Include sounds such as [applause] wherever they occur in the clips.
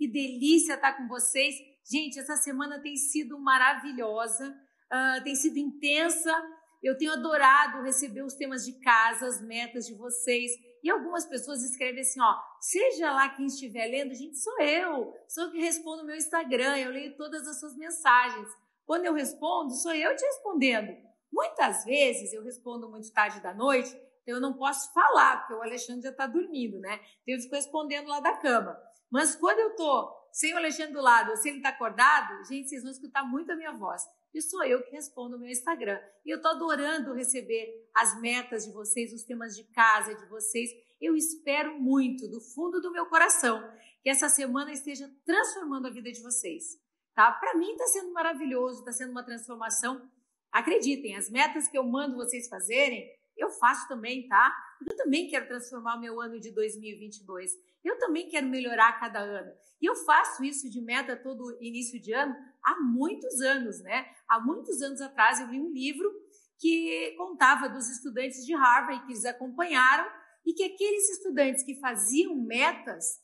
Que delícia estar com vocês. Gente, essa semana tem sido maravilhosa, uh, tem sido intensa. Eu tenho adorado receber os temas de casa, as metas de vocês. E algumas pessoas escrevem assim, ó, seja lá quem estiver lendo, gente, sou eu, sou eu que respondo meu Instagram, eu leio todas as suas mensagens. Quando eu respondo, sou eu te respondendo. Muitas vezes eu respondo muito tarde da noite, então eu não posso falar, porque o Alexandre já está dormindo, né? Então eu fico respondendo lá da cama. Mas quando eu tô sem o Alexandre do lado, se ele está acordado, gente, vocês vão escutar muito a minha voz. E sou eu que respondo no meu Instagram. E eu estou adorando receber as metas de vocês, os temas de casa de vocês. Eu espero muito, do fundo do meu coração, que essa semana esteja transformando a vida de vocês. Tá? Para mim está sendo maravilhoso, está sendo uma transformação. Acreditem, as metas que eu mando vocês fazerem, eu faço também, tá? Eu também quero transformar o meu ano de 2022. Eu também quero melhorar cada ano. E eu faço isso de meta todo início de ano há muitos anos, né? Há muitos anos atrás eu li um livro que contava dos estudantes de Harvard que eles acompanharam e que aqueles estudantes que faziam metas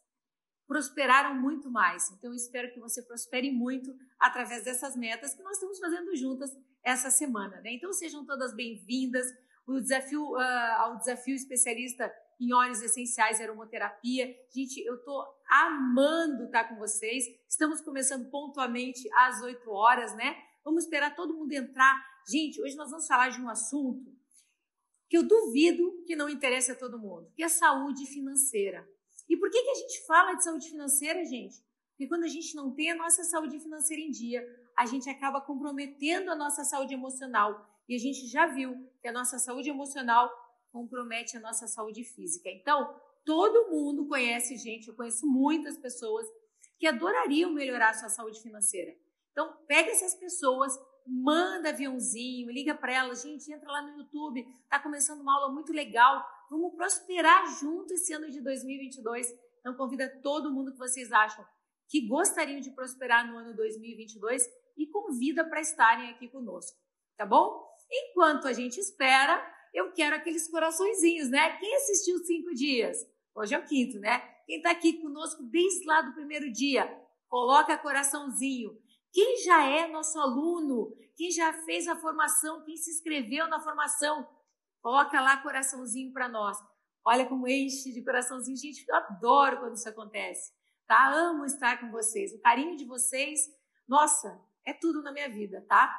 prosperaram muito mais. Então, eu espero que você prospere muito através dessas metas que nós estamos fazendo juntas essa semana. Né? Então, sejam todas bem-vindas o desafio, uh, ao desafio especialista em óleos essenciais e aromoterapia. Gente, eu estou amando estar com vocês. Estamos começando pontualmente às 8 horas, né? Vamos esperar todo mundo entrar. Gente, hoje nós vamos falar de um assunto que eu duvido que não interesse a todo mundo, que é saúde financeira. E por que, que a gente fala de saúde financeira, gente? Porque quando a gente não tem a nossa saúde financeira em dia, a gente acaba comprometendo a nossa saúde emocional. E a gente já viu que a nossa saúde emocional compromete a nossa saúde física. Então, todo mundo conhece gente, eu conheço muitas pessoas que adorariam melhorar a sua saúde financeira. Então, pega essas pessoas, manda aviãozinho, liga para elas, gente, entra lá no YouTube, tá começando uma aula muito legal, vamos prosperar junto esse ano de 2022. Então, convida todo mundo que vocês acham que gostariam de prosperar no ano 2022 e convida para estarem aqui conosco, tá bom? Enquanto a gente espera, eu quero aqueles coraçõezinhos, né? Quem assistiu cinco dias? Hoje é o quinto, né? Quem está aqui conosco desde lá do primeiro dia, coloca coraçãozinho. Quem já é nosso aluno, quem já fez a formação, quem se inscreveu na formação, coloca lá coraçãozinho para nós. Olha como enche de coraçãozinho. Gente, eu adoro quando isso acontece. Tá? Amo estar com vocês. O carinho de vocês, nossa, é tudo na minha vida, tá?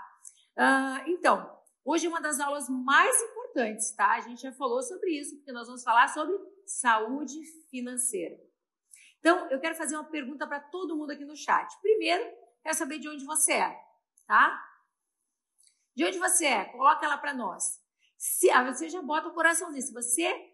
Uh, então, Hoje é uma das aulas mais importantes, tá? A gente já falou sobre isso, porque nós vamos falar sobre saúde financeira. Então, eu quero fazer uma pergunta para todo mundo aqui no chat. Primeiro, quero saber de onde você é, tá? De onde você é? Coloca ela para nós. Se ah, você já bota o coraçãozinho. Se você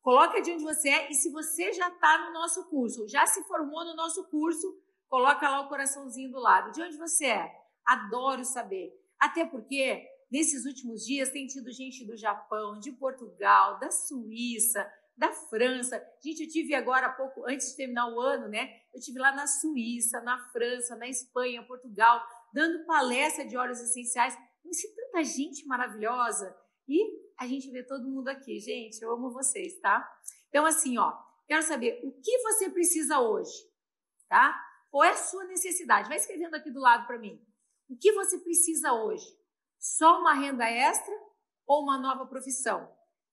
coloca de onde você é e se você já está no nosso curso, já se formou no nosso curso, coloca lá o coraçãozinho do lado. De onde você é? Adoro saber. Até porque Nesses últimos dias tem tido gente do Japão, de Portugal, da Suíça, da França. Gente, eu tive agora há pouco, antes de terminar o ano, né? Eu tive lá na Suíça, na França, na Espanha, Portugal, dando palestra de óleos essenciais. Conheci tanta gente maravilhosa. E a gente vê todo mundo aqui. Gente, eu amo vocês, tá? Então, assim, ó, quero saber o que você precisa hoje, tá? Qual é a sua necessidade? Vai escrevendo aqui do lado para mim. O que você precisa hoje? Só uma renda extra ou uma nova profissão?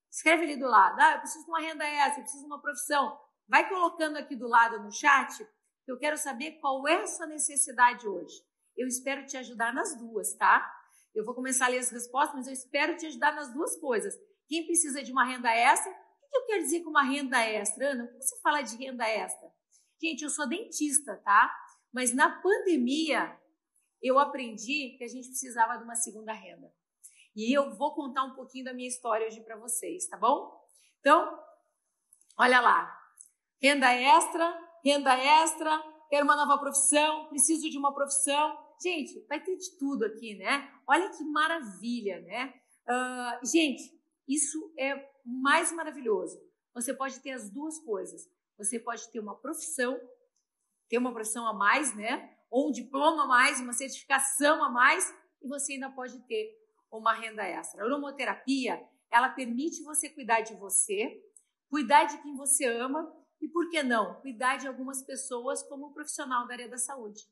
Escreve ali do lado. Ah, eu preciso de uma renda extra, eu preciso de uma profissão. Vai colocando aqui do lado no chat, que eu quero saber qual é a sua necessidade hoje. Eu espero te ajudar nas duas, tá? Eu vou começar a ler as respostas, mas eu espero te ajudar nas duas coisas. Quem precisa de uma renda extra? O que eu quero dizer com uma renda extra, Ana? O que você fala de renda extra? Gente, eu sou dentista, tá? Mas na pandemia, eu aprendi que a gente precisava de uma segunda renda. E eu vou contar um pouquinho da minha história hoje para vocês, tá bom? Então, olha lá. Renda extra, renda extra, quero uma nova profissão, preciso de uma profissão. Gente, vai ter de tudo aqui, né? Olha que maravilha, né? Uh, gente, isso é mais maravilhoso. Você pode ter as duas coisas. Você pode ter uma profissão, ter uma profissão a mais, né? Ou um diploma a mais, uma certificação a mais, e você ainda pode ter uma renda extra. A aromoterapia, ela permite você cuidar de você, cuidar de quem você ama e por que não cuidar de algumas pessoas como profissional da área da saúde,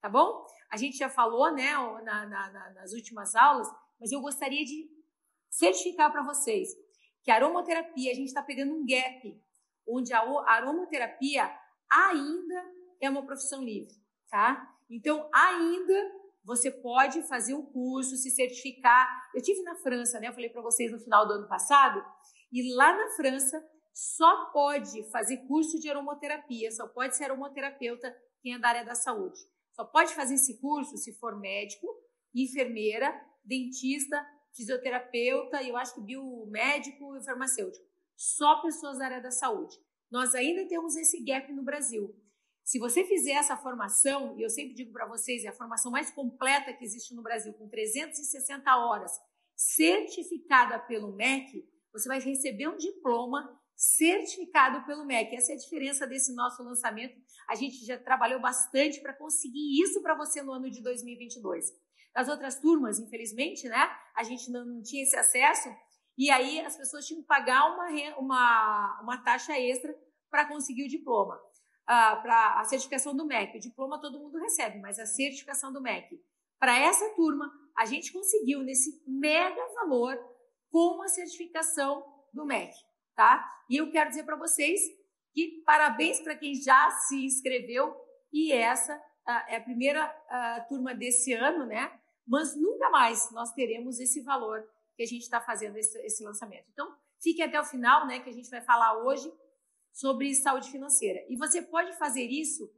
tá bom? A gente já falou, né, na, na, nas últimas aulas, mas eu gostaria de certificar para vocês que a aromaterapia, a gente está pegando um gap, onde a aromaterapia ainda é uma profissão livre, tá? Então, ainda você pode fazer o curso, se certificar. Eu tive na França, né? Eu falei para vocês no final do ano passado, e lá na França só pode fazer curso de aromaterapia, só pode ser aromaterapeuta quem é da área da saúde. Só pode fazer esse curso se for médico, enfermeira, dentista, fisioterapeuta, e eu acho que biomédico e farmacêutico. Só pessoas da área da saúde. Nós ainda temos esse gap no Brasil. Se você fizer essa formação, e eu sempre digo para vocês, é a formação mais completa que existe no Brasil, com 360 horas, certificada pelo MEC, você vai receber um diploma certificado pelo MEC. Essa é a diferença desse nosso lançamento. A gente já trabalhou bastante para conseguir isso para você no ano de 2022. Nas outras turmas, infelizmente, né, a gente não, tinha esse acesso e aí as pessoas tinham que pagar uma, uma, uma taxa extra para conseguir o diploma para a certificação do MEC. O diploma todo mundo recebe, mas a certificação do MEC. Para essa turma, a gente conseguiu nesse mega valor com a certificação do MEC, tá? E eu quero dizer para vocês que parabéns para quem já se inscreveu e essa é a primeira turma desse ano, né? Mas nunca mais nós teremos esse valor que a gente está fazendo esse, esse lançamento. Então, fique até o final, né? Que a gente vai falar hoje sobre saúde financeira. E você pode fazer isso,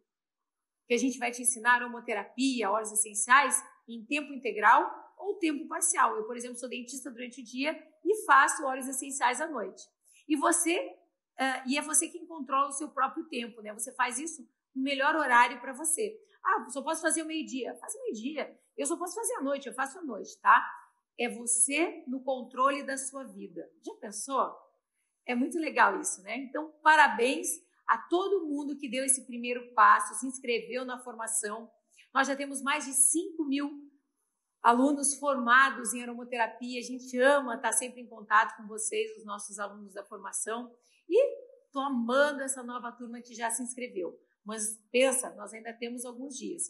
que a gente vai te ensinar homoterapia, horas essenciais, em tempo integral ou tempo parcial. Eu, por exemplo, sou dentista durante o dia e faço horas essenciais à noite. E você, uh, e é você quem controla o seu próprio tempo, né? Você faz isso no melhor horário para você. Ah, só posso fazer o meio-dia. Faz o meio-dia. Eu só posso fazer à noite, eu faço à noite, tá? É você no controle da sua vida. Já pensou? É muito legal isso, né? Então, parabéns a todo mundo que deu esse primeiro passo, se inscreveu na formação. Nós já temos mais de 5 mil alunos formados em aromaterapia. A gente ama estar sempre em contato com vocês, os nossos alunos da formação. E estou amando essa nova turma que já se inscreveu. Mas pensa, nós ainda temos alguns dias.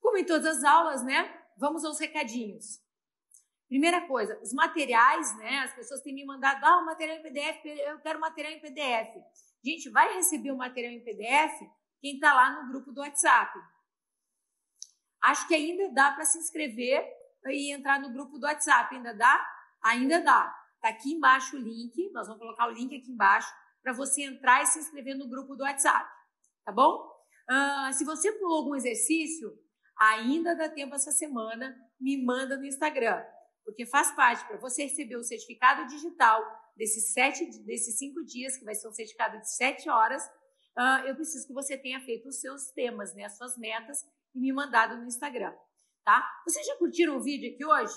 Como em todas as aulas, né? Vamos aos recadinhos. Primeira coisa, os materiais, né? As pessoas têm me mandado, ah, o material em PDF, eu quero material em PDF. Gente, vai receber o material em PDF quem está lá no grupo do WhatsApp. Acho que ainda dá para se inscrever e entrar no grupo do WhatsApp. Ainda dá? Ainda dá. Está aqui embaixo o link, nós vamos colocar o link aqui embaixo para você entrar e se inscrever no grupo do WhatsApp. Tá bom? Uh, se você pulou algum exercício, ainda dá tempo essa semana, me manda no Instagram porque faz parte para você receber o certificado digital desses sete, desses cinco dias, que vai ser um certificado de sete horas, uh, eu preciso que você tenha feito os seus temas, né, as suas metas e me mandado no Instagram, tá? Vocês já curtiram o vídeo aqui hoje?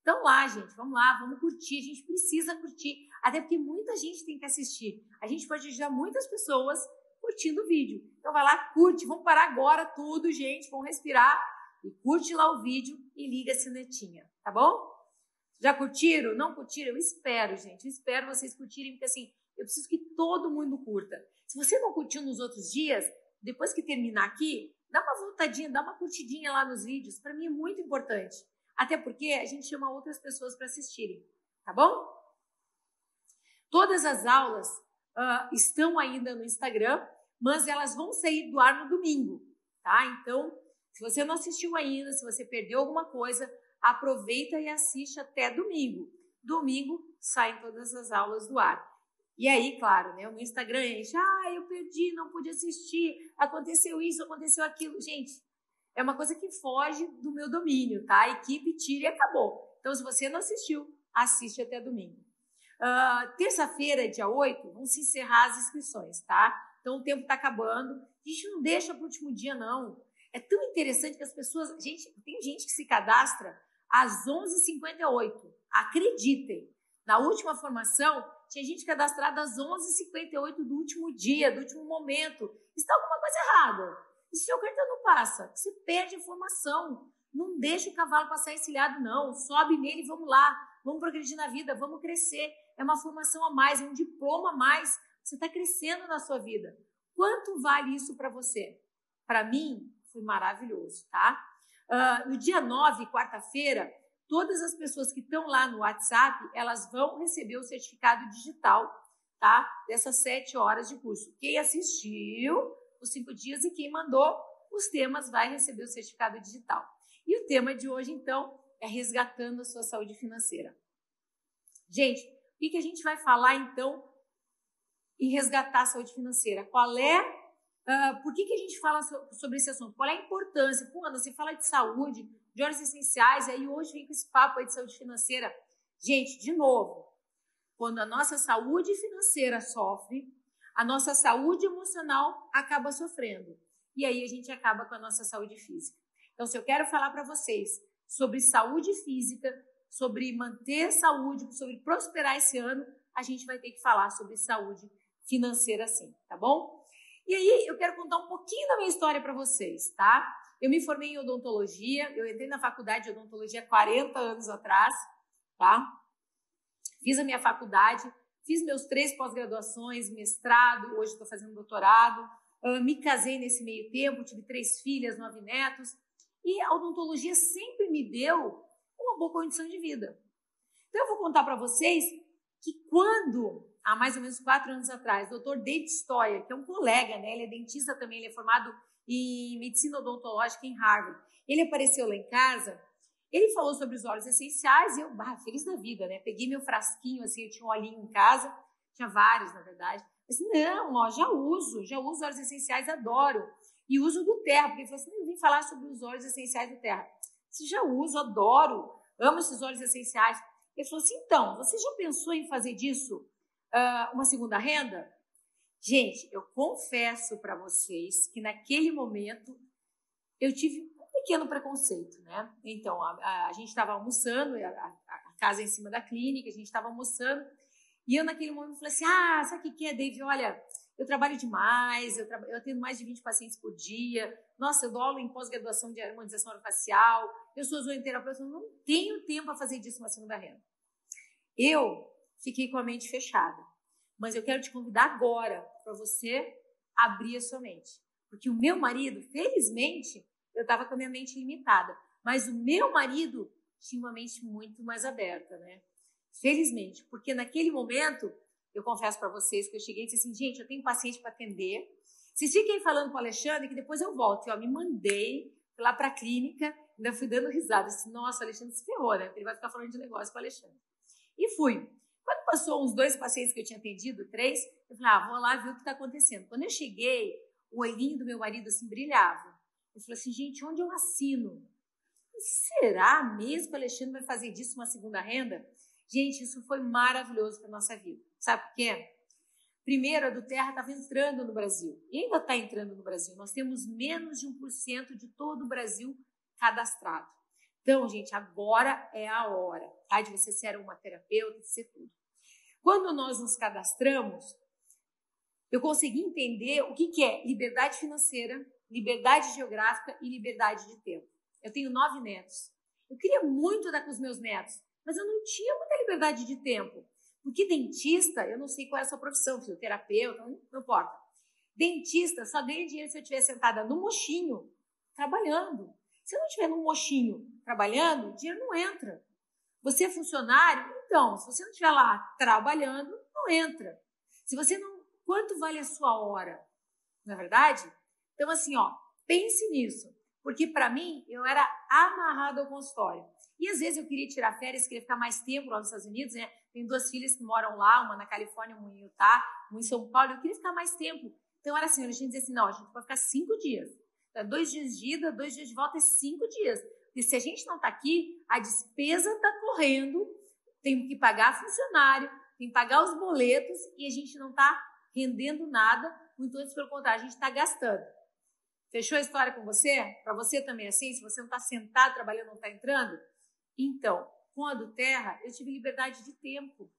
Então lá, gente, vamos lá, vamos curtir, a gente precisa curtir, até porque muita gente tem que assistir. A gente pode ajudar muitas pessoas curtindo o vídeo. Então vai lá, curte, vamos parar agora tudo, gente, vamos respirar e curte lá o vídeo e liga a sinetinha, tá bom? Já curtiram? Não curtiram? Eu espero, gente. Eu espero vocês curtirem, porque assim, eu preciso que todo mundo curta. Se você não curtiu nos outros dias, depois que terminar aqui, dá uma voltadinha, dá uma curtidinha lá nos vídeos. Para mim é muito importante. Até porque a gente chama outras pessoas para assistirem. Tá bom? Todas as aulas uh, estão ainda no Instagram, mas elas vão sair do ar no domingo, tá? Então, se você não assistiu ainda, se você perdeu alguma coisa, aproveita e assiste até domingo. Domingo saem todas as aulas do ar. E aí, claro, né, o meu Instagram enche, ah, eu perdi, não pude assistir, aconteceu isso, aconteceu aquilo. Gente, é uma coisa que foge do meu domínio, tá? A equipe tira e acabou. Então, se você não assistiu, assiste até domingo. Uh, Terça-feira, dia 8, vão se encerrar as inscrições, tá? Então, o tempo está acabando. A gente não deixa para o último dia, não. É tão interessante que as pessoas. Gente, tem gente que se cadastra às 11h58. Acreditem, na última formação, tinha gente cadastrada às 11h58 do último dia, do último momento. Está alguma coisa errada. E se o cartão não passa? Você perde a informação. Não deixa o cavalo passar encilhado, não. Sobe nele e vamos lá. Vamos progredir na vida, vamos crescer. É uma formação a mais, é um diploma a mais você está crescendo na sua vida. Quanto vale isso para você? Para mim, foi maravilhoso, tá? Uh, no dia 9, quarta-feira, todas as pessoas que estão lá no WhatsApp, elas vão receber o certificado digital, tá? Dessas sete horas de curso. Quem assistiu os cinco dias e quem mandou os temas vai receber o certificado digital. E o tema de hoje, então, é resgatando a sua saúde financeira. Gente, o que a gente vai falar, então, em resgatar a saúde financeira? Qual é, uh, por que, que a gente fala sobre esse assunto? Qual é a importância? Pô, você fala de saúde, de horas essenciais, aí hoje vem com esse papo aí de saúde financeira. Gente, de novo, quando a nossa saúde financeira sofre, a nossa saúde emocional acaba sofrendo. E aí a gente acaba com a nossa saúde física. Então, se eu quero falar para vocês sobre saúde física, sobre manter saúde, sobre prosperar esse ano, a gente vai ter que falar sobre saúde financeira sim, tá bom? E aí eu quero contar um pouquinho da minha história para vocês, tá? Eu me formei em odontologia, eu entrei na faculdade de odontologia 40 anos atrás, tá? Fiz a minha faculdade, fiz meus três pós-graduações, mestrado, hoje estou fazendo doutorado, me casei nesse meio tempo, tive três filhas, nove netos, e a odontologia sempre me deu uma boa condição de vida. Então eu vou contar para vocês que quando há mais ou menos quatro anos atrás, o doutor David Stoyer, que é um colega, né? Ele é dentista também, ele é formado em medicina odontológica em Harvard. Ele apareceu lá em casa, ele falou sobre os óleos essenciais e eu, bah, feliz da vida, né? Peguei meu frasquinho, assim, eu tinha um olhinho em casa, tinha vários, na verdade. Disse, não, ó, já uso, já uso óleos essenciais, adoro. E uso do terra, porque ele falou assim, não falar sobre os óleos essenciais do terra. Você já uso, adoro, amo esses óleos essenciais. Ele falou assim, então, você já pensou em fazer disso uh, uma segunda renda? Gente, eu confesso para vocês que naquele momento eu tive um pequeno preconceito, né? Então, a, a, a gente estava almoçando, a, a, casa é em cima da clínica, a gente estava almoçando, e eu naquele momento falei assim: ah, sabe o que é, David? Olha, eu trabalho demais, eu, tra eu atendo mais de 20 pacientes por dia, nossa, eu dou aula em pós-graduação de harmonização orofacial, eu sou zooterapeuta, eu não tenho tempo para fazer disso uma segunda renda. Eu fiquei com a mente fechada. Mas eu quero te convidar agora para você abrir a sua mente. Porque o meu marido, felizmente, eu estava com a minha mente limitada. Mas o meu marido tinha uma mente muito mais aberta, né? Felizmente. Porque naquele momento, eu confesso para vocês que eu cheguei e disse assim: gente, eu tenho paciente para atender. Vocês fiquem falando com o Alexandre que depois eu volto. E, ó, me mandei lá para a clínica, ainda fui dando risada. Disse, Nossa, o Alexandre se ferrou, né? Ele vai ficar falando de negócio com o Alexandre. E fui. Quando passou uns dois pacientes que eu tinha atendido, três, eu falei, ah, vou lá ver o que está acontecendo. Quando eu cheguei, o olhinho do meu marido assim brilhava. Eu falei assim, gente, onde eu assino? Será mesmo que o Alexandre vai fazer disso uma segunda renda? Gente, isso foi maravilhoso para nossa vida. Sabe por quê? Primeiro, a do Terra estava entrando no Brasil. E ainda está entrando no Brasil. Nós temos menos de 1% de todo o Brasil cadastrado. Então, gente, agora é a hora tá? de você ser uma terapeuta, de ser tudo. Quando nós nos cadastramos, eu consegui entender o que, que é liberdade financeira, liberdade geográfica e liberdade de tempo. Eu tenho nove netos. Eu queria muito dar com os meus netos, mas eu não tinha muita liberdade de tempo. Porque dentista, eu não sei qual é a sua profissão, fisioterapeuta, não, não importa. Dentista só ganha dinheiro se eu estiver sentada no mochinho, trabalhando. Se eu não estiver no mochinho trabalhando, o dinheiro não entra. Você é funcionário? Então, se você não estiver lá trabalhando, não entra. Se você não. Quanto vale a sua hora? Não é verdade? Então, assim, ó, pense nisso. Porque para mim, eu era amarrado ao consultório. E às vezes eu queria tirar férias, queria ficar mais tempo lá nos Estados Unidos, né? Tenho duas filhas que moram lá, uma na Califórnia, uma em Utah, uma em São Paulo. Eu queria ficar mais tempo. Então era assim, a gente dizia assim, não, a gente pode ficar cinco dias. Então, dois dias de ida, dois dias de volta é cinco dias. E se a gente não está aqui, a despesa está correndo, tem que pagar funcionário, tem que pagar os boletos e a gente não está rendendo nada, muito antes pelo contrário, a gente está gastando. Fechou a história com você? Para você também assim? Se você não está sentado trabalhando, não está entrando? Então, com a do Terra, eu tive liberdade de tempo.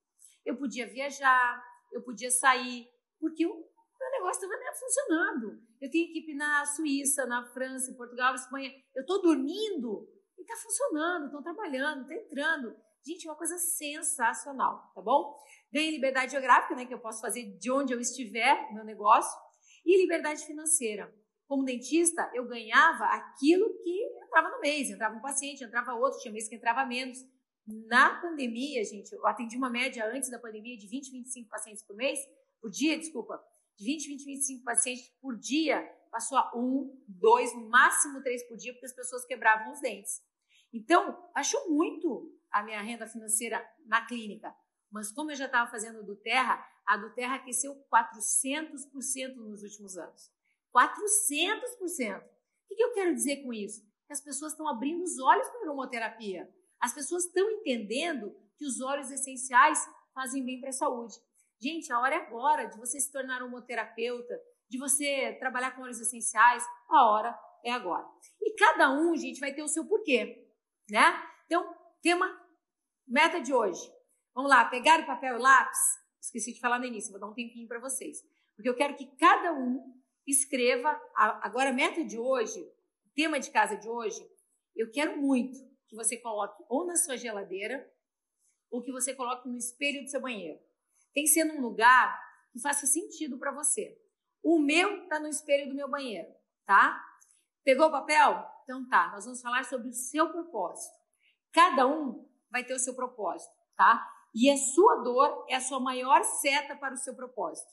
Eu podia viajar, eu podia sair, porque o meu negócio estava funcionando. Eu tenho equipe na Suíça, na França, em Portugal, Espanha. Eu estou dormindo e está funcionando, estão trabalhando, está entrando. Gente, é uma coisa sensacional, tá bom? Ganhei liberdade geográfica, né, que eu posso fazer de onde eu estiver, meu negócio, e liberdade financeira. Como dentista, eu ganhava aquilo que entrava no mês, entrava um paciente, entrava outro, tinha mês que entrava menos. Na pandemia, gente, eu atendi uma média antes da pandemia de 20, 25 pacientes por mês, por dia, desculpa, de 20, 20, 25 pacientes por dia, passou a um, dois, no máximo três por dia, porque as pessoas quebravam os dentes. Então, baixou muito a minha renda financeira na clínica. Mas como eu já estava fazendo do Terra, a do Terra aqueceu 400% nos últimos anos. 400%. O que eu quero dizer com isso? Que as pessoas estão abrindo os olhos para a aromoterapia. As pessoas estão entendendo que os óleos essenciais fazem bem para a saúde. Gente, a hora é agora de você se tornar homoterapeuta, de você trabalhar com óleos essenciais, a hora é agora. E cada um, gente, vai ter o seu porquê, né? Então, tema, meta de hoje. Vamos lá, pegar o papel e lápis. Esqueci de falar no início, vou dar um tempinho para vocês. Porque eu quero que cada um escreva. Agora, a meta de hoje, o tema de casa de hoje, eu quero muito que você coloque ou na sua geladeira ou que você coloque no espelho do seu banheiro. Tem que ser num lugar que faça sentido para você. O meu está no espelho do meu banheiro, tá? Pegou o papel? Então tá, nós vamos falar sobre o seu propósito. Cada um vai ter o seu propósito, tá? E a sua dor é a sua maior seta para o seu propósito.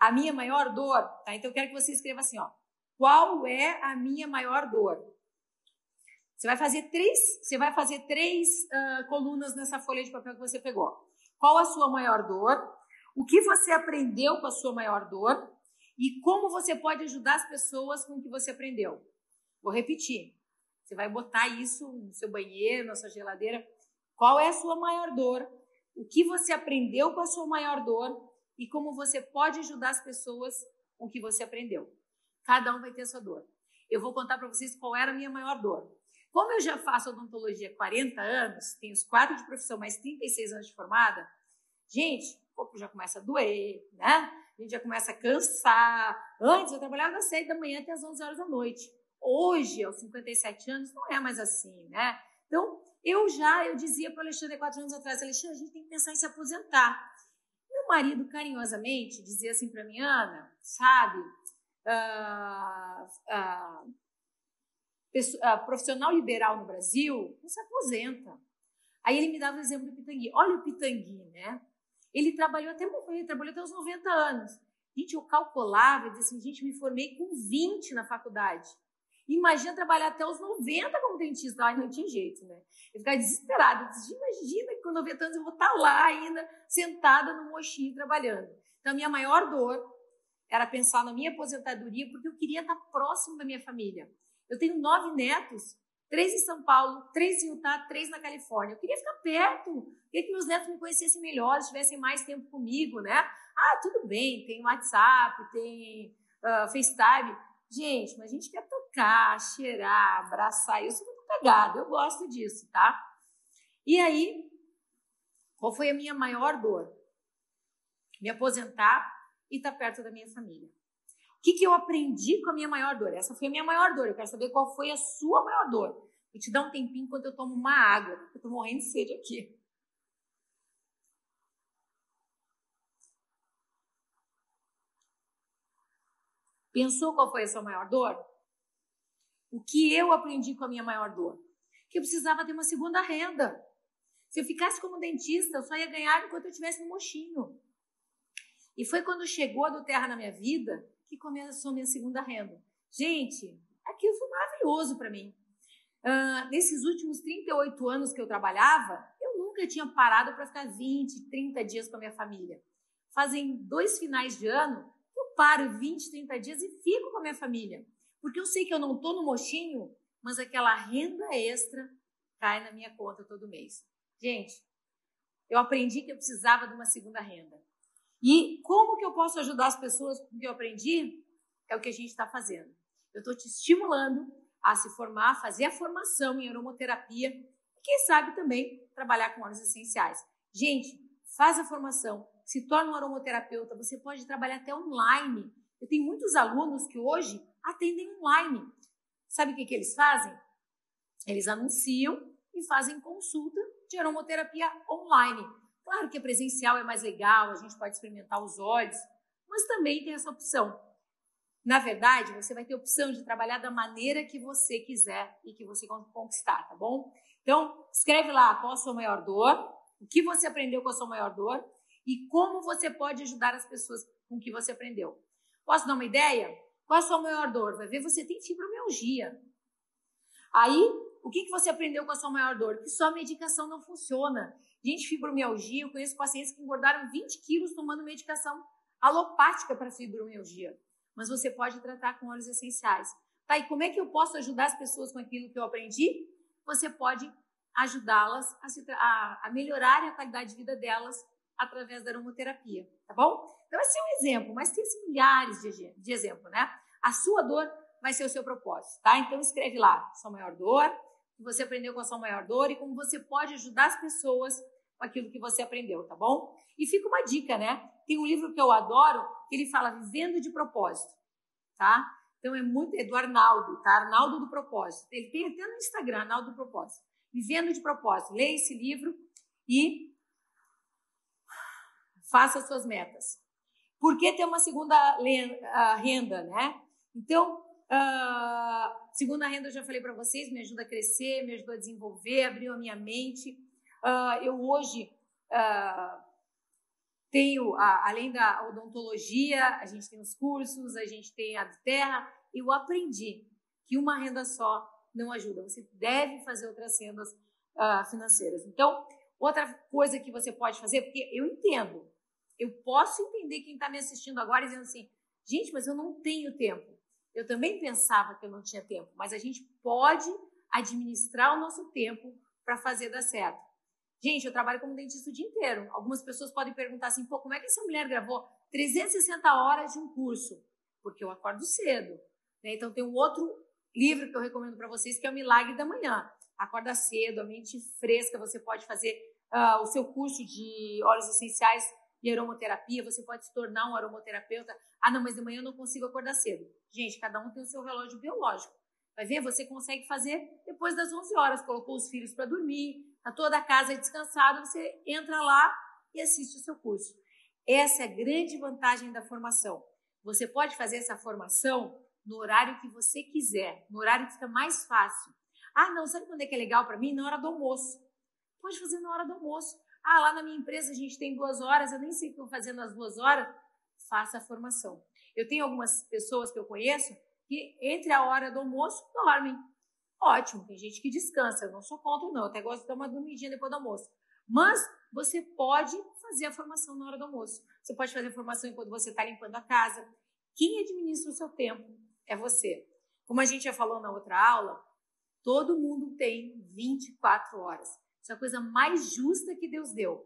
A minha maior dor, tá? Então eu quero que você escreva assim, ó. Qual é a minha maior dor? Você vai fazer três, você vai fazer três uh, colunas nessa folha de papel que você pegou. Qual a sua maior dor? O que você aprendeu com a sua maior dor? E como você pode ajudar as pessoas com o que você aprendeu? Vou repetir. Você vai botar isso no seu banheiro, na sua geladeira. Qual é a sua maior dor? O que você aprendeu com a sua maior dor? E como você pode ajudar as pessoas com o que você aprendeu? Cada um vai ter a sua dor. Eu vou contar para vocês qual era a minha maior dor. Como eu já faço odontologia há 40 anos, tenho os quatro de profissão, mais 36 anos de formada, gente, o corpo já começa a doer, né? A gente já começa a cansar. Antes eu trabalhava das 7 da manhã até as 11 horas da noite. Hoje, aos 57 anos, não é mais assim, né? Então, eu já, eu dizia para o Alexandre quatro anos atrás, Alexandre, a gente tem que pensar em se aposentar. Meu marido, carinhosamente, dizia assim para mim, Ana, sabe, uh, uh, uh, profissional liberal no Brasil não se aposenta. Aí ele me dava o exemplo do Pitangui. Olha o Pitangui, né? Ele trabalhou até morrer, trabalhou até os 90 anos. Gente, eu calculava, eu dizia assim, gente, me formei com 20 na faculdade. Imagina trabalhar até os 90 como dentista. Ai, não tinha jeito, né? Eu ficava desesperada. Eu imagina que com 90 anos eu vou estar tá lá ainda, sentada no mochinho trabalhando. Então, a minha maior dor era pensar na minha aposentadoria, porque eu queria estar próximo da minha família. Eu tenho nove netos, três em São Paulo, três em Utah, três na Califórnia. Eu queria ficar perto, queria que meus netos me conhecessem melhor, estivessem mais tempo comigo, né? Ah, tudo bem, tem WhatsApp, tem uh, FaceTime. Gente, mas a gente quer tocar, cheirar, abraçar. Eu sou muito pegada, eu gosto disso, tá? E aí, qual foi a minha maior dor? Me aposentar e estar tá perto da minha família. O que, que eu aprendi com a minha maior dor? Essa foi a minha maior dor. Eu quero saber qual foi a sua maior dor. Vou te dar um tempinho enquanto eu tomo uma água. Eu tô morrendo de sede aqui. Pensou qual foi a sua maior dor? O que eu aprendi com a minha maior dor? Que eu precisava ter uma segunda renda. Se eu ficasse como dentista, eu só ia ganhar enquanto eu estivesse no mochinho. E foi quando chegou a do Terra na minha vida que começou a minha segunda renda. Gente, aquilo foi maravilhoso para mim. Uh, nesses últimos 38 anos que eu trabalhava, eu nunca tinha parado para ficar 20, 30 dias com a minha família. Fazem dois finais de ano paro 20, 30 dias e fico com a minha família. Porque eu sei que eu não estou no mochinho, mas aquela renda extra cai na minha conta todo mês. Gente, eu aprendi que eu precisava de uma segunda renda. E como que eu posso ajudar as pessoas com o que eu aprendi? É o que a gente está fazendo. Eu estou te estimulando a se formar, fazer a formação em aromaterapia e, quem sabe, também trabalhar com óleos essenciais. Gente, faz a formação, se torna um aromaterapeuta, você pode trabalhar até online. Eu tenho muitos alunos que hoje atendem online. Sabe o que, que eles fazem? Eles anunciam e fazem consulta de aromaterapia online. Claro que a presencial é mais legal, a gente pode experimentar os olhos, mas também tem essa opção. Na verdade, você vai ter opção de trabalhar da maneira que você quiser e que você conquistar, tá bom? Então, escreve lá qual a sua maior dor, o que você aprendeu com a sua maior dor e como você pode ajudar as pessoas com o que você aprendeu. Posso dar uma ideia? Qual a sua maior dor? Vai ver, você tem fibromialgia. Aí, o que, que você aprendeu com a sua maior dor? Que só a medicação não funciona. Gente, fibromialgia, eu conheço pacientes que engordaram 20 quilos tomando medicação alopática para fibromialgia mas você pode tratar com óleos essenciais. Tá, e como é que eu posso ajudar as pessoas com aquilo que eu aprendi? Você pode ajudá-las a, a, a melhorar a qualidade de vida delas através da aromaterapia, tá bom? Então, esse é um exemplo, mas tem milhares de, de exemplos, né? A sua dor vai ser o seu propósito, tá? Então, escreve lá sua maior dor, o que você aprendeu com a sua maior dor e como você pode ajudar as pessoas com aquilo que você aprendeu, tá bom? E fica uma dica, né? Tem um livro que eu adoro, que ele fala Vivendo de Propósito, tá? Então é muito, é do Arnaldo, tá? Arnaldo do Propósito. Ele tem até no Instagram, Arnaldo do Propósito. Vivendo de Propósito. Leia esse livro e faça suas metas. Por que ter uma segunda renda, né? Então, uh, segunda renda eu já falei para vocês, me ajuda a crescer, me ajuda a desenvolver, abriu a minha mente. Uh, eu hoje uh, tenho, a, além da odontologia, a gente tem os cursos, a gente tem a terra. Eu aprendi que uma renda só não ajuda. Você deve fazer outras rendas financeiras. Então, outra coisa que você pode fazer, porque eu entendo, eu posso entender quem está me assistindo agora dizendo assim, gente, mas eu não tenho tempo. Eu também pensava que eu não tinha tempo, mas a gente pode administrar o nosso tempo para fazer dar certo. Gente, eu trabalho como dentista o dia inteiro. Algumas pessoas podem perguntar assim, pô, como é que essa mulher gravou 360 horas de um curso? Porque eu acordo cedo. Né? Então, tem um outro livro que eu recomendo para vocês, que é o Milagre da Manhã. Acorda cedo, a mente fresca, você pode fazer uh, o seu curso de óleos essenciais e aromaterapia, você pode se tornar um aromaterapeuta. Ah, não, mas de manhã eu não consigo acordar cedo. Gente, cada um tem o seu relógio biológico. Vai ver? Você consegue fazer depois das 11 horas. Colocou os filhos para dormir, a toda a casa descansada, você entra lá e assiste o seu curso. Essa é a grande vantagem da formação. Você pode fazer essa formação no horário que você quiser, no horário que fica mais fácil. Ah, não, sabe quando é que é legal para mim? Na hora do almoço. Pode fazer na hora do almoço. Ah, lá na minha empresa a gente tem duas horas, eu nem sei o que eu fazer nas duas horas. Faça a formação. Eu tenho algumas pessoas que eu conheço que entre a hora do almoço dormem. Ótimo, tem gente que descansa, eu não sou contra, não. Eu até gosto de dar uma dormidinha depois do almoço. Mas você pode fazer a formação na hora do almoço. Você pode fazer a formação enquanto você está limpando a casa. Quem administra o seu tempo é você. Como a gente já falou na outra aula, todo mundo tem 24 horas. Isso é a coisa mais justa que Deus deu.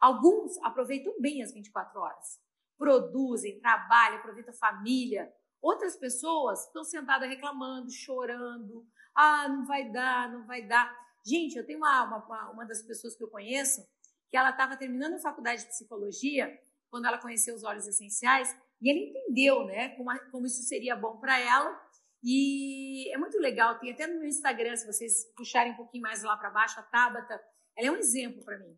Alguns aproveitam bem as 24 horas. Produzem, trabalham, aproveitam a família. Outras pessoas estão sentadas reclamando, chorando, ah, não vai dar, não vai dar. Gente, eu tenho uma, uma, uma das pessoas que eu conheço que ela estava terminando a faculdade de psicologia quando ela conheceu os óleos essenciais e ela entendeu, né, como, como isso seria bom para ela. E é muito legal, tem até no meu Instagram, se vocês puxarem um pouquinho mais lá para baixo, a Tabata, ela é um exemplo para mim.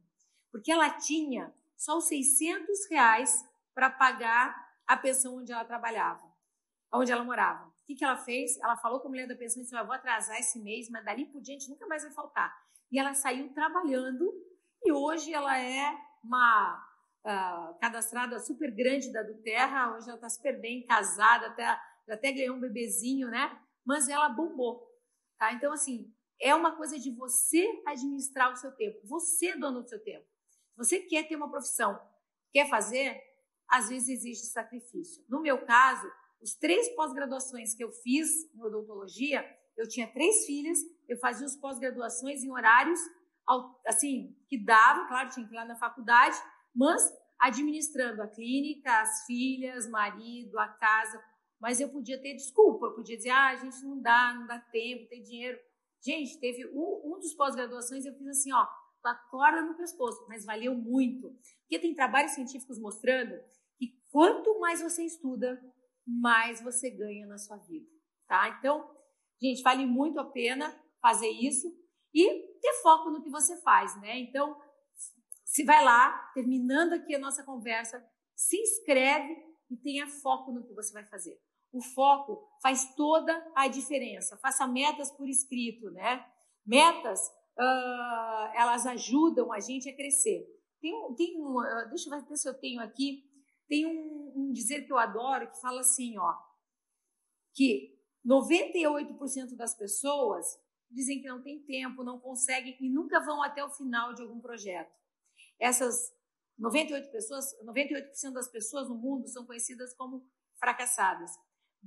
Porque ela tinha só os 600 reais para pagar a pensão onde ela trabalhava, onde ela morava. O que, que ela fez? Ela falou com a mulher da pensão e disse: Eu vou atrasar esse mês, mas dali por diante nunca mais vai faltar. E ela saiu trabalhando e hoje ela é uma uh, cadastrada super grande da do Terra. Hoje ela está super bem casada, até, até ganhou um bebezinho, né? Mas ela bombou. Tá? Então, assim, é uma coisa de você administrar o seu tempo. Você é dono do seu tempo. Você quer ter uma profissão, quer fazer, às vezes existe sacrifício. No meu caso, os três pós-graduações que eu fiz em odontologia, eu tinha três filhas, eu fazia os pós-graduações em horários assim que dava, claro, tinha que ir lá na faculdade, mas administrando a clínica, as filhas, marido, a casa, mas eu podia ter desculpa, eu podia dizer, ah, a gente não dá, não dá tempo, tem dinheiro. Gente, teve um, um dos pós-graduações, eu fiz assim, ó, com a corda no pescoço, mas valeu muito. Porque tem trabalhos científicos mostrando que quanto mais você estuda, mais você ganha na sua vida, tá? Então, gente, vale muito a pena fazer isso. e ter foco no que você faz, né? Então, se vai lá, terminando aqui a nossa conversa, se inscreve e tenha foco no que você vai fazer. O foco faz toda a diferença. Faça metas por escrito, né? Metas, uh, elas ajudam a gente a crescer. Tem um, tem um uh, deixa eu ver se eu tenho aqui. Tem um, um dizer que eu adoro que fala assim, ó, que 98% das pessoas dizem que não tem tempo, não conseguem e nunca vão até o final de algum projeto. Essas 98 pessoas, 98% das pessoas no mundo são conhecidas como fracassadas.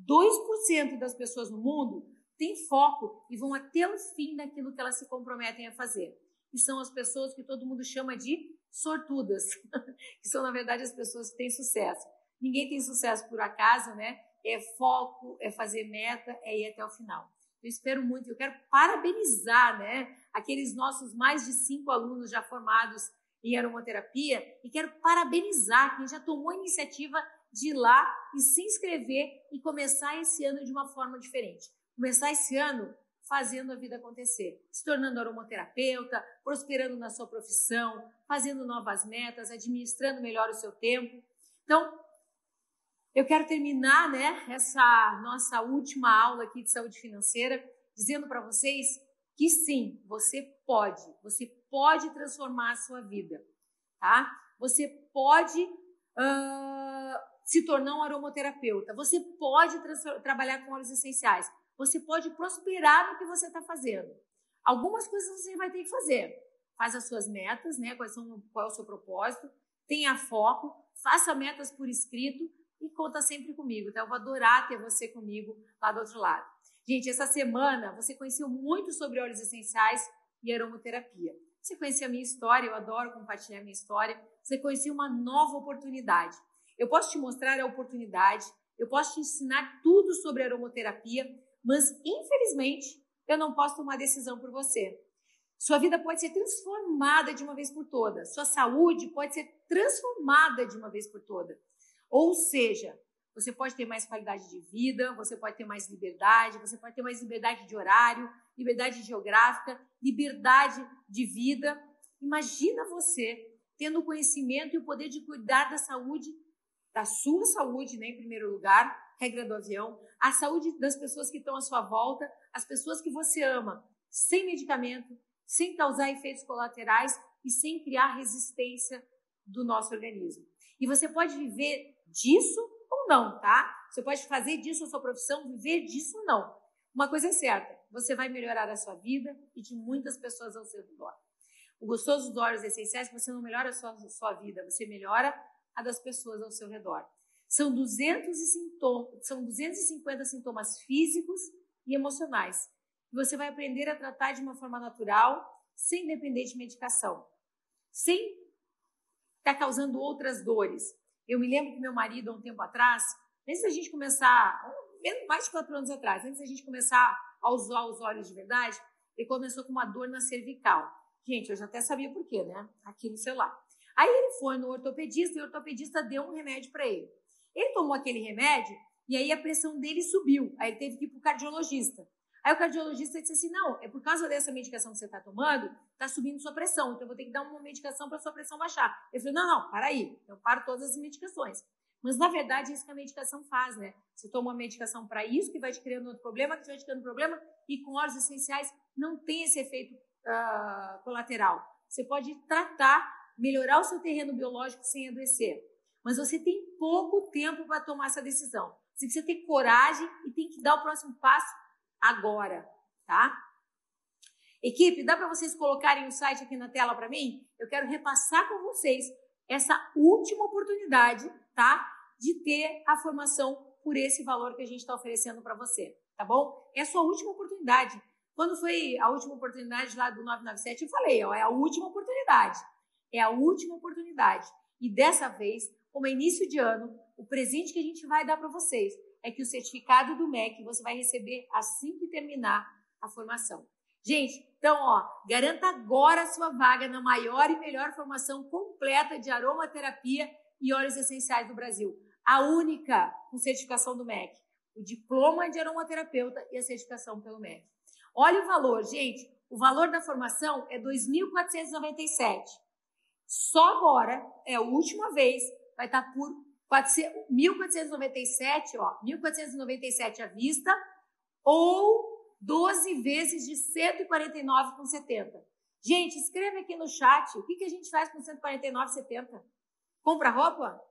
2% das pessoas no mundo têm foco e vão até o fim daquilo que elas se comprometem a fazer. E são as pessoas que todo mundo chama de sortudas, [laughs] que são, na verdade, as pessoas que têm sucesso. Ninguém tem sucesso por acaso, né? É foco, é fazer meta, é ir até o final. Eu espero muito, eu quero parabenizar, né? Aqueles nossos mais de cinco alunos já formados em aromaterapia e quero parabenizar quem já tomou a iniciativa de ir lá e se inscrever e começar esse ano de uma forma diferente. Começar esse ano fazendo a vida acontecer, se tornando aromaterapeuta, prosperando na sua profissão, fazendo novas metas, administrando melhor o seu tempo. Então, eu quero terminar, né, essa nossa última aula aqui de saúde financeira dizendo para vocês que sim, você pode, você pode transformar a sua vida, tá? Você pode uh, se tornar um aromaterapeuta, você pode trabalhar com óleos essenciais, você pode prosperar no que você está fazendo. Algumas coisas você vai ter que fazer. Faz as suas metas, né? Quais são, qual é o seu propósito, tenha foco, faça metas por escrito e conta sempre comigo, tá? Eu vou adorar ter você comigo lá do outro lado. Gente, essa semana você conheceu muito sobre óleos essenciais e aromaterapia. Você conheceu a minha história, eu adoro compartilhar a minha história. Você conheceu uma nova oportunidade. Eu posso te mostrar a oportunidade, eu posso te ensinar tudo sobre aromaterapia, mas infelizmente eu não posso tomar decisão por você. Sua vida pode ser transformada de uma vez por todas. Sua saúde pode ser transformada de uma vez por todas. Ou seja, você pode ter mais qualidade de vida, você pode ter mais liberdade, você pode ter mais liberdade de horário, liberdade geográfica, liberdade de vida. Imagina você tendo o conhecimento e o poder de cuidar da saúde, da sua saúde, né, em primeiro lugar, regra do avião, a saúde das pessoas que estão à sua volta, as pessoas que você ama, sem medicamento, sem causar efeitos colaterais e sem criar resistência do nosso organismo. E você pode viver disso ou não, tá? Você pode fazer disso a sua profissão, viver disso ou não. Uma coisa é certa, você vai melhorar a sua vida e de muitas pessoas ao seu redor. O gostoso dos óleos essenciais você não melhora sua, a sua vida, você melhora a das pessoas ao seu redor. São, 200 sintomas, são 250 sintomas físicos e emocionais. Que você vai aprender a tratar de uma forma natural, sem depender de medicação, sem estar tá causando outras dores. Eu me lembro que meu marido, há um tempo atrás, antes da gente começar, mais de quatro anos atrás, antes da gente começar a usar os olhos de verdade, ele começou com uma dor na cervical. Gente, eu já até sabia por quê, né? Aqui no celular. Aí ele foi no ortopedista e o ortopedista deu um remédio para ele. Ele tomou aquele remédio e aí a pressão dele subiu. Aí ele teve que ir para o cardiologista. Aí o cardiologista disse assim: não, é por causa dessa medicação que você está tomando, está subindo sua pressão, então eu vou ter que dar uma medicação para sua pressão baixar. Ele falou: não, não, para aí, eu paro todas as medicações. Mas na verdade é isso que a medicação faz, né? Você toma uma medicação para isso, que vai te criando outro problema, que vai te criando problema, e com óleos essenciais não tem esse efeito uh, colateral. Você pode tratar, melhorar o seu terreno biológico sem adoecer. Mas você tem pouco tempo para tomar essa decisão. Você precisa ter coragem e tem que dar o próximo passo agora, tá? Equipe, dá para vocês colocarem o site aqui na tela para mim? Eu quero repassar com vocês essa última oportunidade, tá? De ter a formação por esse valor que a gente está oferecendo para você, tá bom? É a sua última oportunidade. Quando foi a última oportunidade lá do 997, eu falei, ó, é a última oportunidade. É a última oportunidade. E dessa vez, como é início de ano, o presente que a gente vai dar para vocês é que o certificado do MEC você vai receber assim que terminar a formação. Gente, então, ó, garanta agora a sua vaga na maior e melhor formação completa de aromaterapia e óleos essenciais do Brasil. A única com certificação do MEC. O diploma de aromaterapeuta e a certificação pelo MEC. Olha o valor, gente. O valor da formação é 2.497. Só agora, é a última vez, vai estar por 1.497, ó, 1.497 à vista ou 12 vezes de 149,70. Gente, escreve aqui no chat o que, que a gente faz com 149,70. Compra roupa?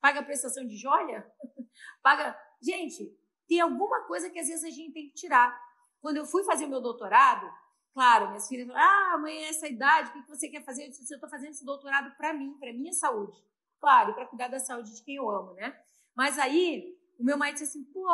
Paga prestação de joia? [laughs] Paga. Gente, tem alguma coisa que às vezes a gente tem que tirar. Quando eu fui fazer meu doutorado, claro, minhas filhas falaram: ah, mãe, essa idade, o que você quer fazer? Eu disse: eu estou fazendo esse doutorado para mim, para minha saúde. Claro, para cuidar da saúde de quem eu amo, né? Mas aí, o meu marido disse assim: pô,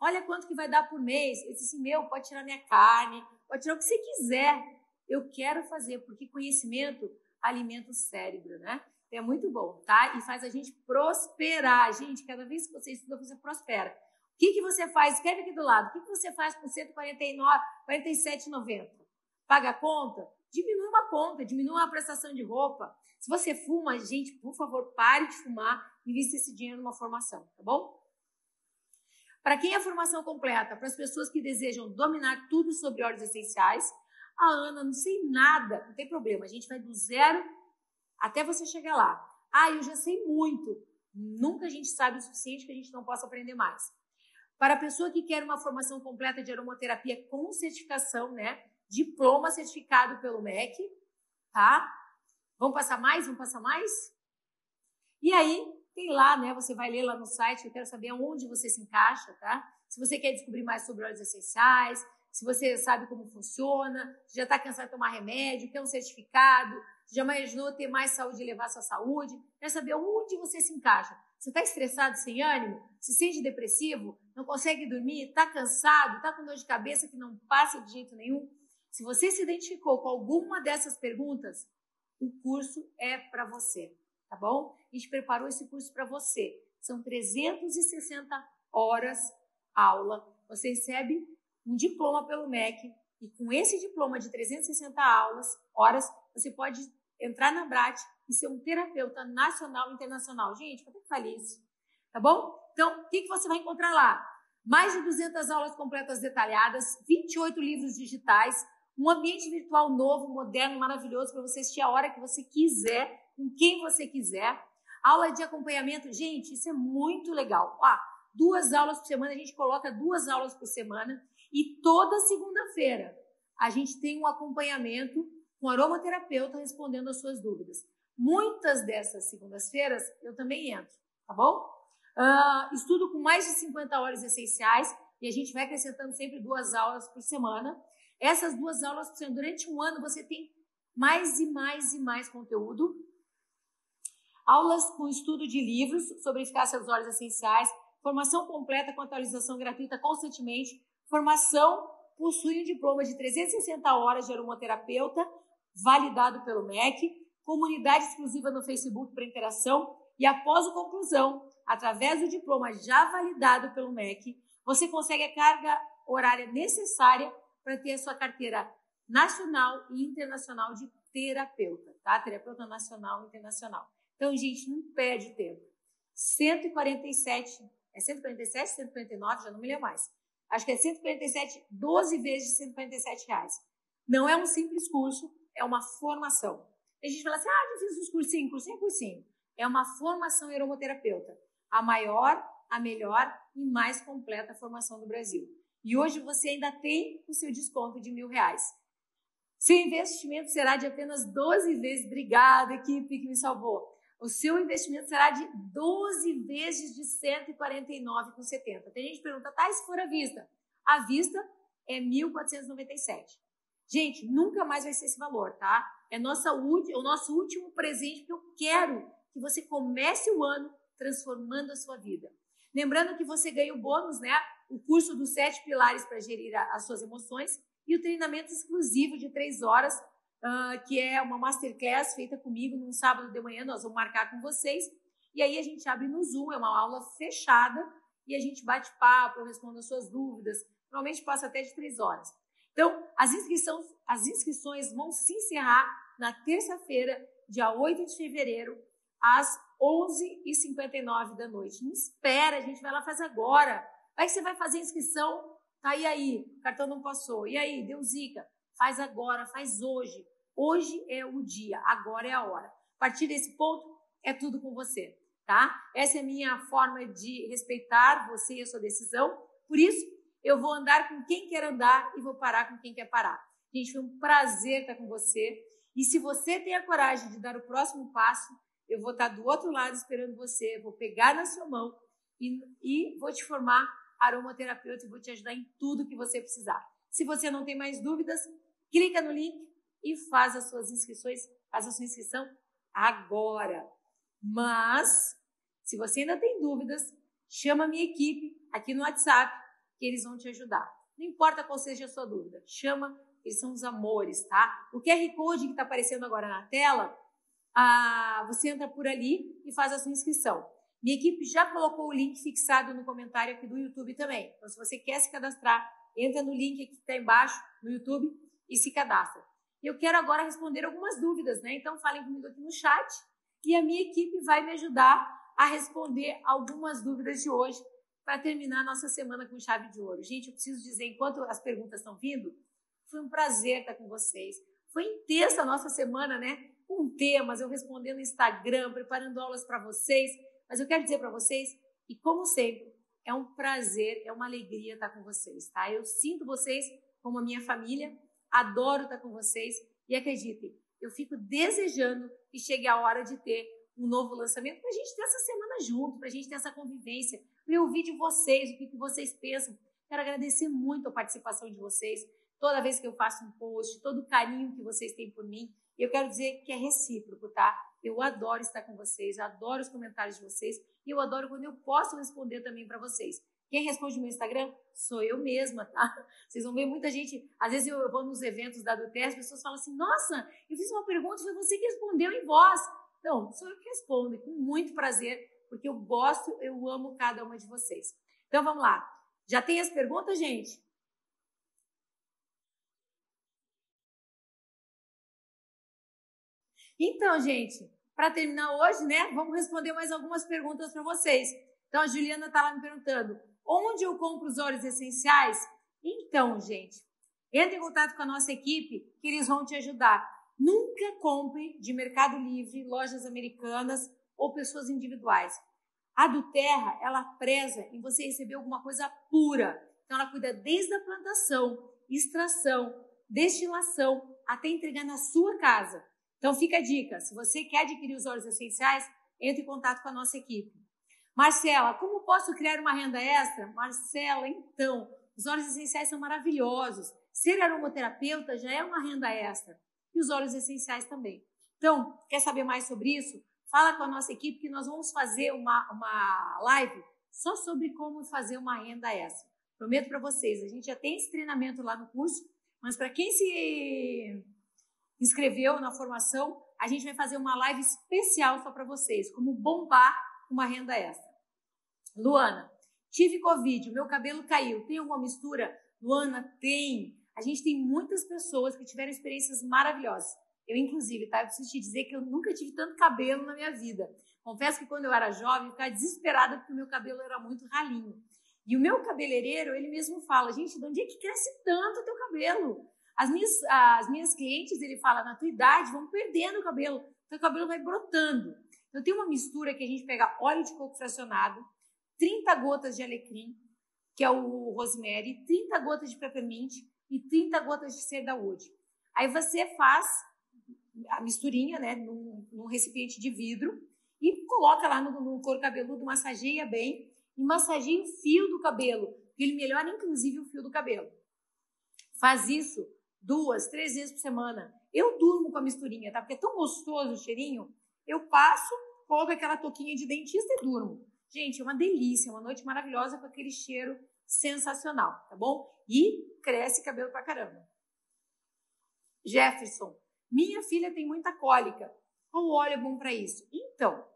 olha quanto que vai dar por mês. Eu disse assim: meu, pode tirar minha carne, pode tirar o que você quiser. Eu quero fazer, porque conhecimento alimenta o cérebro, né? É muito bom, tá? E faz a gente prosperar. Gente, cada vez que você estuda, você prospera. O que, que você faz? Escreve aqui do lado. O que, que você faz com 147,90? Paga a conta? Diminui uma conta, diminui uma prestação de roupa. Se você fuma, gente, por favor, pare de fumar e invista esse dinheiro numa formação, tá bom? Para quem é a formação completa? Para as pessoas que desejam dominar tudo sobre óleos essenciais. A Ana, não sei nada, não tem problema. A gente vai do zero até você chegar lá. Ah, eu já sei muito. Nunca a gente sabe o suficiente que a gente não possa aprender mais. Para a pessoa que quer uma formação completa de aromaterapia com certificação, né? Diploma certificado pelo MEC, tá? Vamos passar mais? Vamos passar mais? E aí, tem lá, né? Você vai ler lá no site, eu quero saber onde você se encaixa, tá? Se você quer descobrir mais sobre óleos essenciais, se você sabe como funciona, já está cansado de tomar remédio, quer um certificado, já imaginou ter mais saúde e levar sua saúde, quer saber onde você se encaixa. Você está estressado, sem ânimo? Se sente depressivo? Não consegue dormir? Está cansado? Está com dor de cabeça que não passa de jeito nenhum? Se você se identificou com alguma dessas perguntas, o curso é para você, tá bom? A gente preparou esse curso para você. São 360 horas aula. Você recebe um diploma pelo MEC e com esse diploma de 360 aulas, horas, você pode entrar na BRAT e ser um terapeuta nacional e internacional. Gente, quanto é que vale isso? Tá bom? Então, o que, que você vai encontrar lá? Mais de 200 aulas completas detalhadas, 28 livros digitais, um ambiente virtual novo, moderno, maravilhoso para você assistir a hora que você quiser, com quem você quiser. Aula de acompanhamento, gente, isso é muito legal. Ah, duas aulas por semana, a gente coloca duas aulas por semana e toda segunda-feira a gente tem um acompanhamento com aromaterapeuta respondendo as suas dúvidas. Muitas dessas segundas-feiras eu também entro, tá bom? Uh, estudo com mais de 50 horas essenciais e a gente vai acrescentando sempre duas aulas por semana. Essas duas aulas durante um ano você tem mais e mais e mais conteúdo. Aulas com estudo de livros sobre eficácia dos óleos essenciais, formação completa com atualização gratuita constantemente, formação possui um diploma de 360 horas de aromaterapeuta, validado pelo MEC, comunidade exclusiva no Facebook para interação. E após a conclusão, através do diploma já validado pelo MEC, você consegue a carga horária necessária para ter a sua carteira nacional e internacional de terapeuta, tá? Terapeuta nacional e internacional. Então, gente, não perde tempo. 147, é 147, 149, já não me lembro mais. Acho que é 147, 12 vezes de 147 reais. Não é um simples curso, é uma formação. A gente fala assim, ah, eu fiz uns cursinhos, cursinho, cursinho. É uma formação aromaterapeuta. A maior, a melhor e mais completa formação do Brasil. E hoje você ainda tem o seu desconto de mil reais. Seu investimento será de apenas 12 vezes. Obrigada, equipe que me salvou. O seu investimento será de 12 vezes de 149,70. Tem gente que pergunta, tá, se for à vista? À vista é 1.497. Gente, nunca mais vai ser esse valor, tá? É nossa, o nosso último presente que eu quero que você comece o ano transformando a sua vida. Lembrando que você ganha o bônus, né? O curso dos sete pilares para gerir as suas emoções e o treinamento exclusivo de três horas, uh, que é uma masterclass feita comigo num sábado de manhã. Nós vamos marcar com vocês. E aí a gente abre no Zoom, é uma aula fechada e a gente bate papo, eu respondo as suas dúvidas. Normalmente passa até de três horas. Então, as inscrições, as inscrições vão se encerrar na terça-feira, dia 8 de fevereiro, às 11h59 da noite. Não espera, a gente vai lá fazer agora. Que você vai fazer inscrição Tá, e aí? O cartão não passou. E aí? Deu zica. Faz agora, faz hoje. Hoje é o dia, agora é a hora. A partir desse ponto, é tudo com você, tá? Essa é a minha forma de respeitar você e a sua decisão. Por isso, eu vou andar com quem quer andar e vou parar com quem quer parar. Gente, foi um prazer estar com você. E se você tem a coragem de dar o próximo passo, eu vou estar do outro lado esperando você, vou pegar na sua mão e, e vou te formar aromaterapeuta e vou te ajudar em tudo que você precisar. Se você não tem mais dúvidas, clica no link e faz as suas inscrições, faz a sua inscrição agora. Mas, se você ainda tem dúvidas, chama a minha equipe aqui no WhatsApp que eles vão te ajudar. Não importa qual seja a sua dúvida, chama, eles são os amores, tá? O QR Code que está aparecendo agora na tela, ah, você entra por ali e faz a sua inscrição. Minha equipe já colocou o link fixado no comentário aqui do YouTube também. Então, se você quer se cadastrar, entra no link que está embaixo no YouTube e se cadastra. Eu quero agora responder algumas dúvidas, né? Então, falem comigo aqui no chat e a minha equipe vai me ajudar a responder algumas dúvidas de hoje para terminar nossa semana com chave de ouro. Gente, eu preciso dizer, enquanto as perguntas estão vindo, foi um prazer estar com vocês. Foi intensa a nossa semana, né? Com temas, eu respondendo no Instagram, preparando aulas para vocês. Mas eu quero dizer para vocês, e como sempre, é um prazer, é uma alegria estar com vocês, tá? Eu sinto vocês como a minha família, adoro estar com vocês e acreditem, eu fico desejando que chegue a hora de ter um novo lançamento para a gente ter essa semana junto, para a gente ter essa convivência, para eu ouvir de vocês o que, que vocês pensam. Quero agradecer muito a participação de vocês, toda vez que eu faço um post, todo o carinho que vocês têm por mim. Eu quero dizer que é recíproco, tá? Eu adoro estar com vocês, adoro os comentários de vocês e eu adoro quando eu posso responder também para vocês. Quem responde no meu Instagram sou eu mesma, tá? Vocês vão ver muita gente. Às vezes eu vou nos eventos da Duté, as pessoas falam assim: Nossa, eu fiz uma pergunta, foi você que respondeu em voz. Não, sou eu que respondo, com muito prazer, porque eu gosto, eu amo cada uma de vocês. Então vamos lá. Já tem as perguntas, gente? Então, gente, para terminar hoje, né, vamos responder mais algumas perguntas para vocês. Então, a Juliana está lá me perguntando: onde eu compro os óleos essenciais? Então, gente, entre em contato com a nossa equipe que eles vão te ajudar. Nunca compre de Mercado Livre, lojas americanas ou pessoas individuais. A do Terra, ela preza em você receber alguma coisa pura. Então, ela cuida desde a plantação, extração, destilação, até entregar na sua casa. Então fica a dica, se você quer adquirir os óleos essenciais, entre em contato com a nossa equipe. Marcela, como posso criar uma renda extra? Marcela, então, os óleos essenciais são maravilhosos. Ser aromaterapeuta já é uma renda extra. E os óleos essenciais também. Então, quer saber mais sobre isso? Fala com a nossa equipe que nós vamos fazer uma, uma live só sobre como fazer uma renda extra. Prometo para vocês, a gente já tem esse treinamento lá no curso, mas para quem se inscreveu na formação, a gente vai fazer uma live especial só para vocês, como bombar uma renda extra. Luana, tive Covid, meu cabelo caiu. Tem alguma mistura? Luana, tem. A gente tem muitas pessoas que tiveram experiências maravilhosas. Eu, inclusive, tá? Eu preciso te dizer que eu nunca tive tanto cabelo na minha vida. Confesso que quando eu era jovem, eu ficava desesperada porque o meu cabelo era muito ralinho. E o meu cabeleireiro, ele mesmo fala, gente, de onde é que cresce tanto o teu cabelo? As minhas, as minhas clientes, ele fala, na tua idade, vão perdendo o cabelo, teu cabelo vai brotando. Então, tem uma mistura que a gente pega óleo de coco fracionado, 30 gotas de alecrim, que é o rosemary, 30 gotas de peppermint e 30 gotas de cedarwood. Aí você faz a misturinha, né, num, num recipiente de vidro e coloca lá no, no couro cabeludo, massageia bem e massageia o fio do cabelo, que ele melhora inclusive o fio do cabelo. Faz isso duas, três vezes por semana. Eu durmo com a misturinha, tá? Porque é tão gostoso o cheirinho. Eu passo, coloco aquela touquinha de dentista e durmo. Gente, é uma delícia, uma noite maravilhosa com aquele cheiro sensacional, tá bom? E cresce cabelo pra caramba. Jefferson, minha filha tem muita cólica. Qual óleo é bom para isso? Então,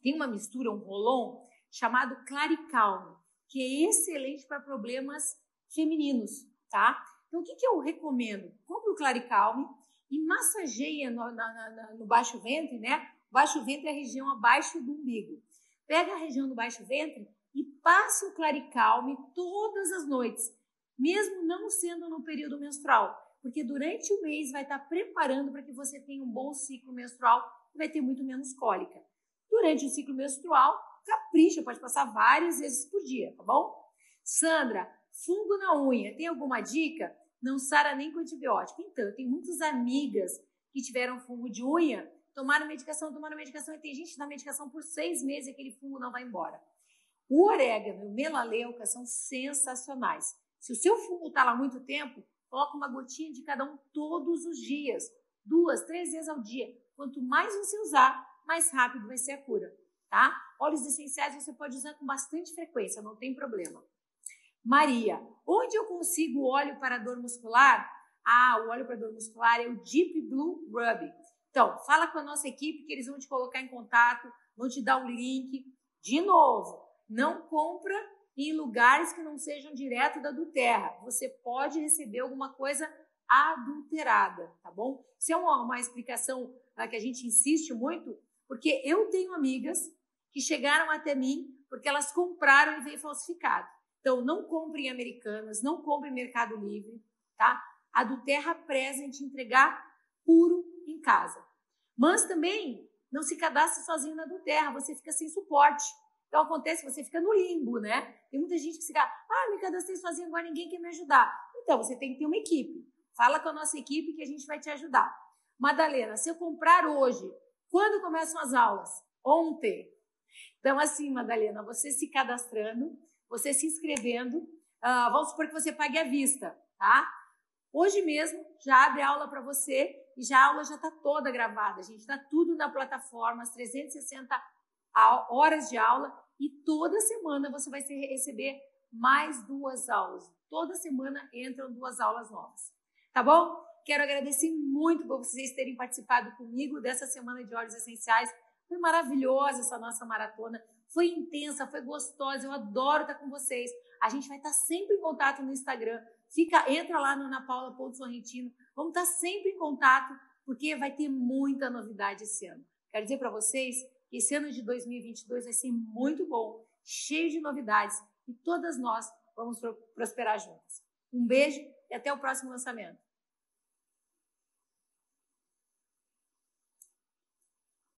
tem uma mistura, um rolon, chamado Claricalme, que é excelente para problemas femininos, tá? Então, o que, que eu recomendo? Compre o Claricalme e massageia no, na, na, no baixo ventre, né? O baixo ventre é a região abaixo do umbigo. Pega a região do baixo ventre e passe o Claricalme todas as noites, mesmo não sendo no período menstrual, porque durante o mês vai estar preparando para que você tenha um bom ciclo menstrual e vai ter muito menos cólica. Durante o ciclo menstrual, capricha, pode passar várias vezes por dia, tá bom? Sandra, fungo na unha, tem alguma dica? Não sara nem com antibiótico. Então, eu tenho muitas amigas que tiveram fungo de unha, tomaram medicação, tomaram medicação, e tem gente que dá medicação por seis meses e aquele fungo não vai embora. O orégano e o melaleuca são sensacionais. Se o seu fungo está lá muito tempo, coloca uma gotinha de cada um todos os dias, duas, três vezes ao dia. Quanto mais você usar, mais rápido vai ser a cura, tá? Óleos essenciais você pode usar com bastante frequência, não tem problema. Maria, onde eu consigo óleo para dor muscular? Ah, o óleo para dor muscular é o Deep Blue Rub. Então, fala com a nossa equipe que eles vão te colocar em contato, vão te dar o link. De novo, não compra em lugares que não sejam direto da do terra. Você pode receber alguma coisa adulterada, tá bom? Isso é uma, uma explicação tá, que a gente insiste muito, porque eu tenho amigas que chegaram até mim porque elas compraram e veio falsificado. Então, não compre em Americanas, não compre em Mercado Livre, tá? A do Terra preza em te entregar puro em casa. Mas também não se cadastre sozinho na do Terra, você fica sem suporte. Então acontece, você fica no limbo, né? Tem muita gente que se fica, ah, me cadastrei sozinho, agora ninguém quer me ajudar. Então você tem que ter uma equipe. Fala com a nossa equipe que a gente vai te ajudar. Madalena, se eu comprar hoje, quando começam as aulas? Ontem. Então, assim, Madalena, você se cadastrando, você se inscrevendo, uh, vamos supor que você pague à vista, tá? Hoje mesmo já abre aula para você e já a aula já está toda gravada. Gente está tudo na plataforma, as 360 horas de aula e toda semana você vai receber mais duas aulas. Toda semana entram duas aulas novas. Tá bom? Quero agradecer muito por vocês terem participado comigo dessa semana de óleos essenciais. Foi maravilhosa essa nossa maratona. Foi intensa, foi gostosa. Eu adoro estar com vocês. A gente vai estar sempre em contato no Instagram. Fica, entra lá no anapaula.sorrentino. Vamos estar sempre em contato, porque vai ter muita novidade esse ano. Quero dizer para vocês que esse ano de 2022 vai ser muito bom, cheio de novidades e todas nós vamos prosperar juntas. Um beijo e até o próximo lançamento.